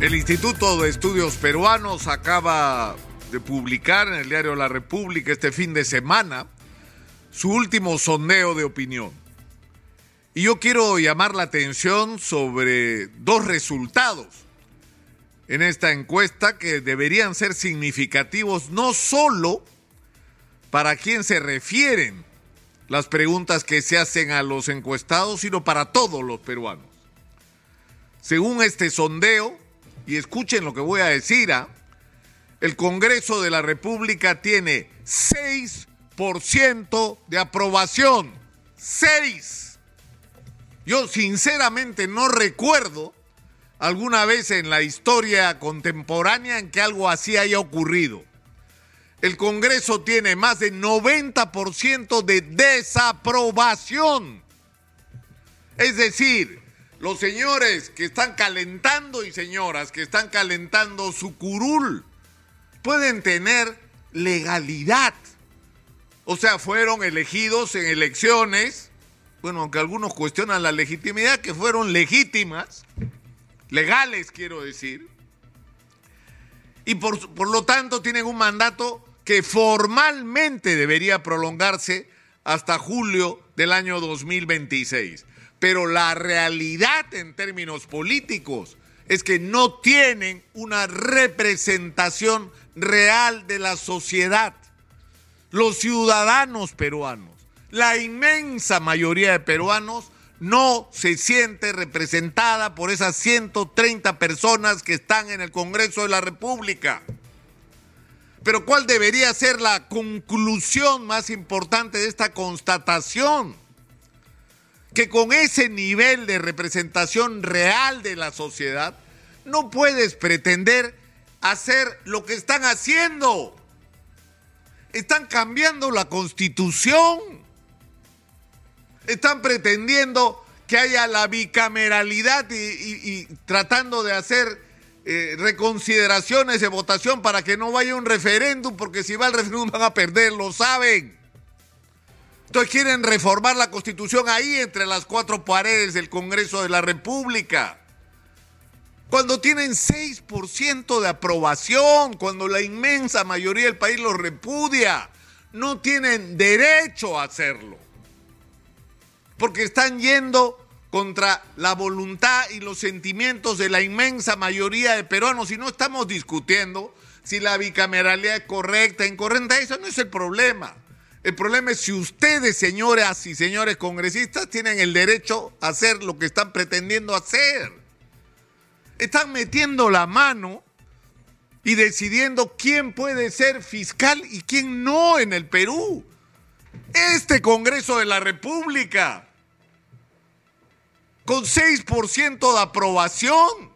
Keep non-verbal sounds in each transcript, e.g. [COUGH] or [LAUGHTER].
El Instituto de Estudios Peruanos acaba de publicar en el diario La República este fin de semana su último sondeo de opinión. Y yo quiero llamar la atención sobre dos resultados en esta encuesta que deberían ser significativos no solo para quién se refieren las preguntas que se hacen a los encuestados, sino para todos los peruanos. Según este sondeo, y escuchen lo que voy a decir, ¿ah? el Congreso de la República tiene 6% de aprobación. 6. Yo sinceramente no recuerdo alguna vez en la historia contemporánea en que algo así haya ocurrido. El Congreso tiene más de 90% de desaprobación. Es decir, los señores que están calentando y señoras que están calentando su curul pueden tener legalidad. O sea, fueron elegidos en elecciones, bueno, aunque algunos cuestionan la legitimidad, que fueron legítimas, legales quiero decir, y por, por lo tanto tienen un mandato que formalmente debería prolongarse hasta julio del año 2026. Pero la realidad en términos políticos es que no tienen una representación real de la sociedad. Los ciudadanos peruanos, la inmensa mayoría de peruanos, no se siente representada por esas 130 personas que están en el Congreso de la República. Pero ¿cuál debería ser la conclusión más importante de esta constatación? Que con ese nivel de representación real de la sociedad no puedes pretender hacer lo que están haciendo. Están cambiando la constitución. Están pretendiendo que haya la bicameralidad y, tratando de hacer eh, reconsideraciones de votación para que no vaya un referéndum, porque si va el referéndum van a perder, lo saben. Entonces quieren reformar la constitución ahí entre las cuatro paredes del Congreso de la República. Cuando tienen 6% de aprobación, cuando la inmensa mayoría del país lo repudia, no tienen derecho a hacerlo. Porque están yendo contra la voluntad y los sentimientos de la inmensa mayoría de peruanos. Y no estamos discutiendo si la bicameralidad es correcta, incorrecta, eso no es el problema. El problema es si ustedes, señoras y señores congresistas, tienen el derecho a hacer lo que están pretendiendo hacer. Están metiendo la mano y decidiendo quién puede ser fiscal y quién no en el Perú. Este Congreso de la República, con 6% de aprobación.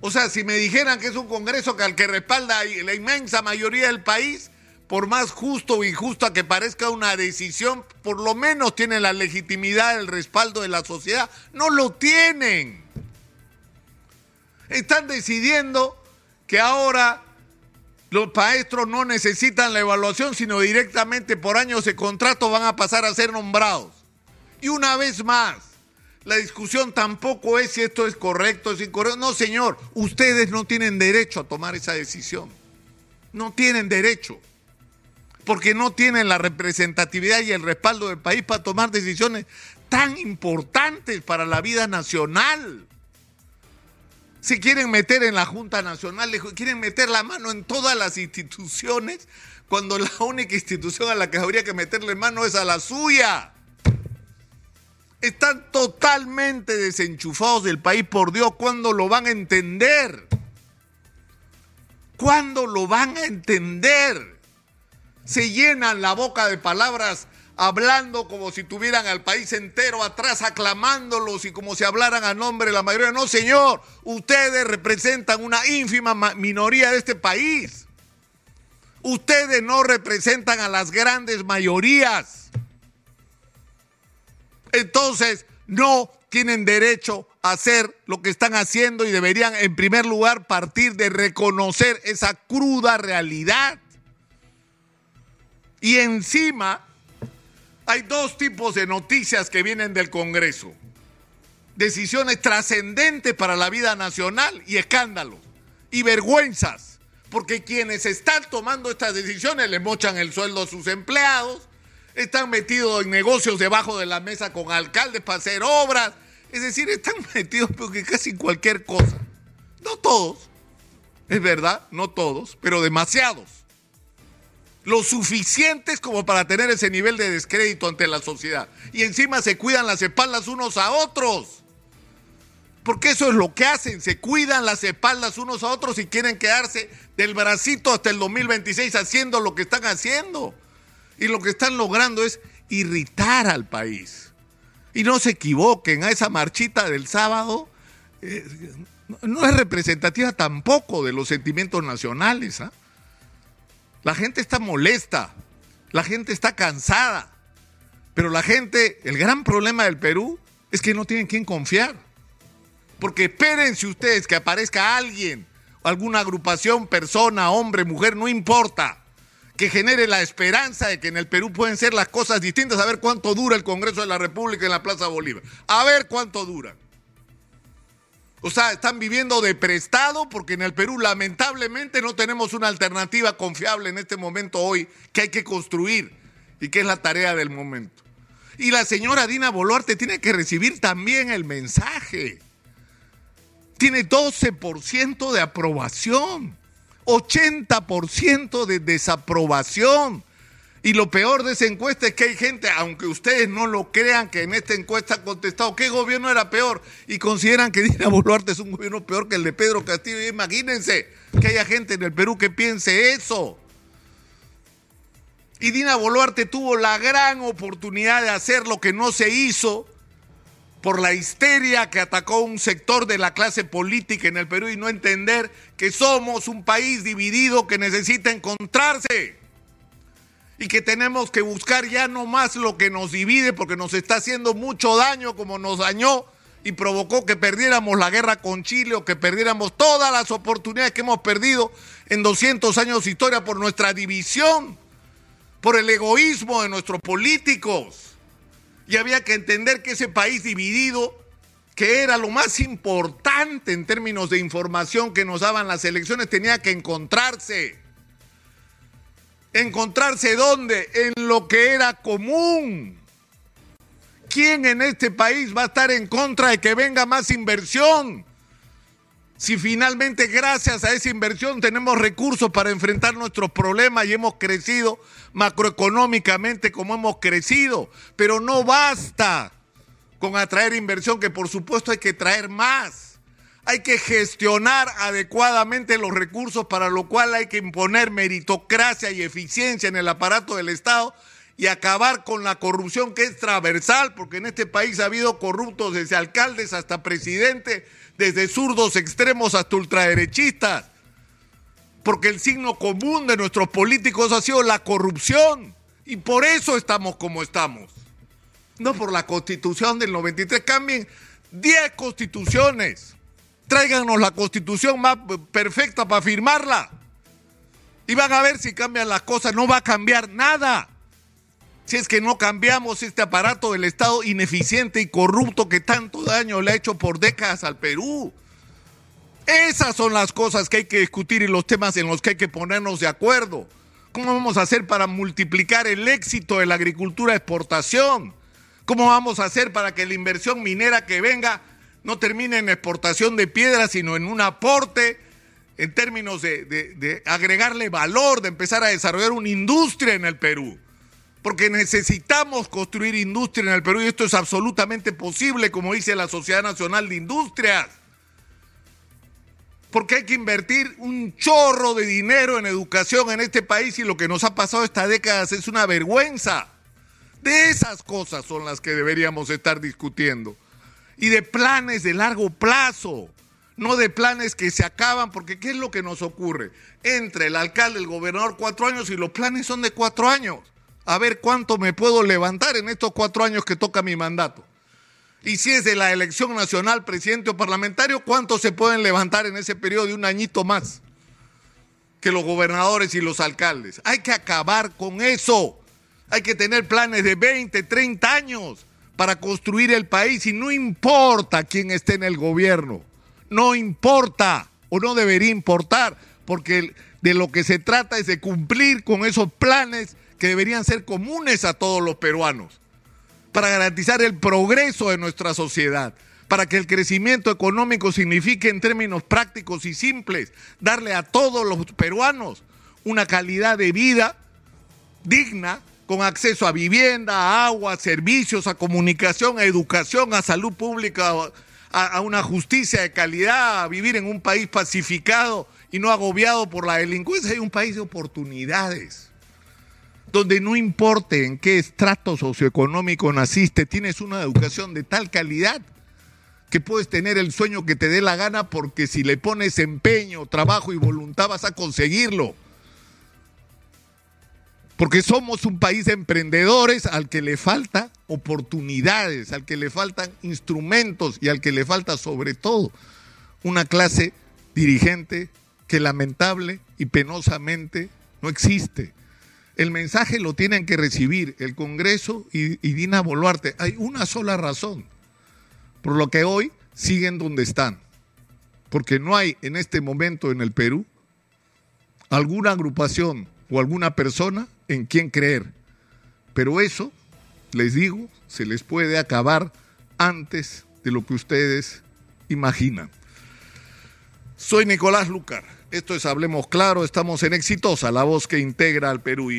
O sea, si me dijeran que es un Congreso que al que respalda la inmensa mayoría del país, por más justo o injusta que parezca una decisión, por lo menos tienen la legitimidad, el respaldo de la sociedad. No lo tienen. Están decidiendo que ahora los maestros no necesitan la evaluación, sino directamente por años de contrato van a pasar a ser nombrados. Y una vez más, la discusión tampoco es si esto es correcto o es incorrecto. No, señor, ustedes no tienen derecho a tomar esa decisión. No tienen derecho porque no tienen la representatividad y el respaldo del país para tomar decisiones tan importantes para la vida nacional. Si quieren meter en la Junta Nacional, quieren meter la mano en todas las instituciones, cuando la única institución a la que habría que meterle mano es a la suya. Están totalmente desenchufados del país, por Dios, ¿cuándo lo van a entender? ¿Cuándo lo van a entender? Se llenan la boca de palabras hablando como si tuvieran al país entero atrás aclamándolos y como si hablaran a nombre de la mayoría. No, señor, ustedes representan una ínfima minoría de este país. Ustedes no representan a las grandes mayorías. Entonces, no tienen derecho a hacer lo que están haciendo y deberían, en primer lugar, partir de reconocer esa cruda realidad. Y encima hay dos tipos de noticias que vienen del Congreso. decisiones trascendentes para la vida nacional y escándalos y vergüenzas, porque quienes están tomando estas decisiones le mochan el sueldo a sus empleados, están metidos en negocios debajo de la mesa con alcaldes para hacer obras, es decir, están [LAUGHS] metidos porque casi cualquier cosa. No todos, es verdad, no todos, pero demasiados. Lo suficientes como para tener ese nivel de descrédito ante la sociedad. Y encima se cuidan las espaldas unos a otros. Porque eso es lo que hacen, se cuidan las espaldas unos a otros y quieren quedarse del bracito hasta el 2026 haciendo lo que están haciendo. Y lo que están logrando es irritar al país. Y no se equivoquen, a esa marchita del sábado eh, no es representativa tampoco de los sentimientos nacionales. ¿ah? La gente está molesta, la gente está cansada, pero la gente, el gran problema del Perú es que no tienen quien confiar. Porque espérense ustedes que aparezca alguien, alguna agrupación, persona, hombre, mujer, no importa, que genere la esperanza de que en el Perú pueden ser las cosas distintas, a ver cuánto dura el Congreso de la República en la Plaza Bolívar. A ver cuánto dura. O sea, están viviendo de prestado porque en el Perú lamentablemente no tenemos una alternativa confiable en este momento hoy que hay que construir y que es la tarea del momento. Y la señora Dina Boluarte tiene que recibir también el mensaje tiene 12% de aprobación, 80% de desaprobación. Y lo peor de esa encuesta es que hay gente, aunque ustedes no lo crean, que en esta encuesta ha contestado qué gobierno era peor y consideran que [LAUGHS] Dina Boluarte es un gobierno peor que el de Pedro Castillo. Y imagínense que haya gente en el Perú que piense eso. Y Dina Boluarte tuvo la gran oportunidad de hacer lo que no se hizo por la histeria que atacó un sector de la clase política en el Perú y no entender que somos un país dividido que necesita encontrarse y que tenemos que buscar ya no más lo que nos divide porque nos está haciendo mucho daño como nos dañó y provocó que perdiéramos la guerra con Chile o que perdiéramos todas las oportunidades que hemos perdido en 200 años de historia por nuestra división, por el egoísmo de nuestros políticos y había que entender que ese país dividido, que era lo más importante en términos de información que nos daban las elecciones, tenía que encontrarse. ¿Encontrarse dónde? En lo que era común. ¿Quién en este país va a estar en contra de que venga más inversión? Si finalmente gracias a esa inversión tenemos recursos para enfrentar nuestros problemas y hemos crecido macroeconómicamente como hemos crecido, pero no basta con atraer inversión, que por supuesto hay que traer más. Hay que gestionar adecuadamente los recursos, para lo cual hay que imponer meritocracia y eficiencia en el aparato del Estado y acabar con la corrupción que es transversal, porque en este país ha habido corruptos desde alcaldes hasta presidentes desde zurdos extremos hasta ultraderechistas, porque el signo común de nuestros políticos ha sido la corrupción y por eso estamos como estamos. No por la constitución del 93, cambien 10 constituciones, tráiganos la constitución más perfecta para firmarla y van a ver si cambian las cosas, no va a cambiar nada si es que no cambiamos este aparato del Estado ineficiente y corrupto que tanto daño le ha hecho por décadas al Perú. Esas son las cosas que hay que discutir y los temas en los que hay que ponernos de acuerdo. ¿Cómo vamos a hacer para multiplicar el éxito de la agricultura exportación? ¿Cómo vamos a hacer para que la inversión minera que venga no termine en exportación de piedras, sino en un aporte en términos de, de agregarle valor, de empezar a desarrollar una industria en el Perú? porque necesitamos construir industria en el Perú y esto es absolutamente posible, como dice la Sociedad Nacional de Industrias. Porque hay que invertir un chorro de dinero en educación en este país y lo que nos ha pasado estas décadas es una vergüenza. De esas cosas son las que deberíamos estar discutiendo. Y de planes de largo plazo, no de planes que se acaban, porque ¿qué es lo que nos ocurre? Entre el alcalde, el gobernador, cuatro años y los planes son de cuatro años a ver cuánto me puedo levantar en estos cuatro años que toca mi mandato. Y si es de la elección nacional, presidente o parlamentario, ¿cuántos se pueden levantar en ese periodo de un añito más que los gobernadores y los alcaldes? Hay que acabar con eso. Hay que tener planes de 20, 30 años para construir el país y no importa quién esté en el gobierno, no importa o no debería importar, porque de lo que se trata es de cumplir con esos planes que deberían ser comunes a todos los peruanos, para garantizar el progreso de nuestra sociedad, para que el crecimiento económico signifique en términos prácticos y simples darle a todos los peruanos una calidad de vida digna, con acceso a vivienda, a agua, a servicios, a comunicación, a educación, a salud pública, a, una justicia de calidad, a vivir en un país pacificado y no agobiado por la delincuencia. Hay un país de oportunidades donde no importe en qué estrato socioeconómico naciste, tienes una educación de tal calidad que puedes tener el sueño que te dé la gana porque si le pones empeño, trabajo y voluntad vas a conseguirlo. Porque somos un país de emprendedores al que le falta oportunidades, al que le faltan instrumentos y al que le falta sobre todo una clase dirigente que lamentable y penosamente no existe. El mensaje lo tienen que recibir el Congreso y, y Dina Boluarte. Hay una sola razón por lo que hoy siguen donde están. Porque no hay en este momento en el Perú alguna agrupación o alguna persona en quien creer. Pero eso, les digo, se les puede acabar antes de lo que ustedes imaginan. Soy Nicolás Lucar. Esto es Hablemos Claro. Estamos en Exitosa, la voz que integra al Perú.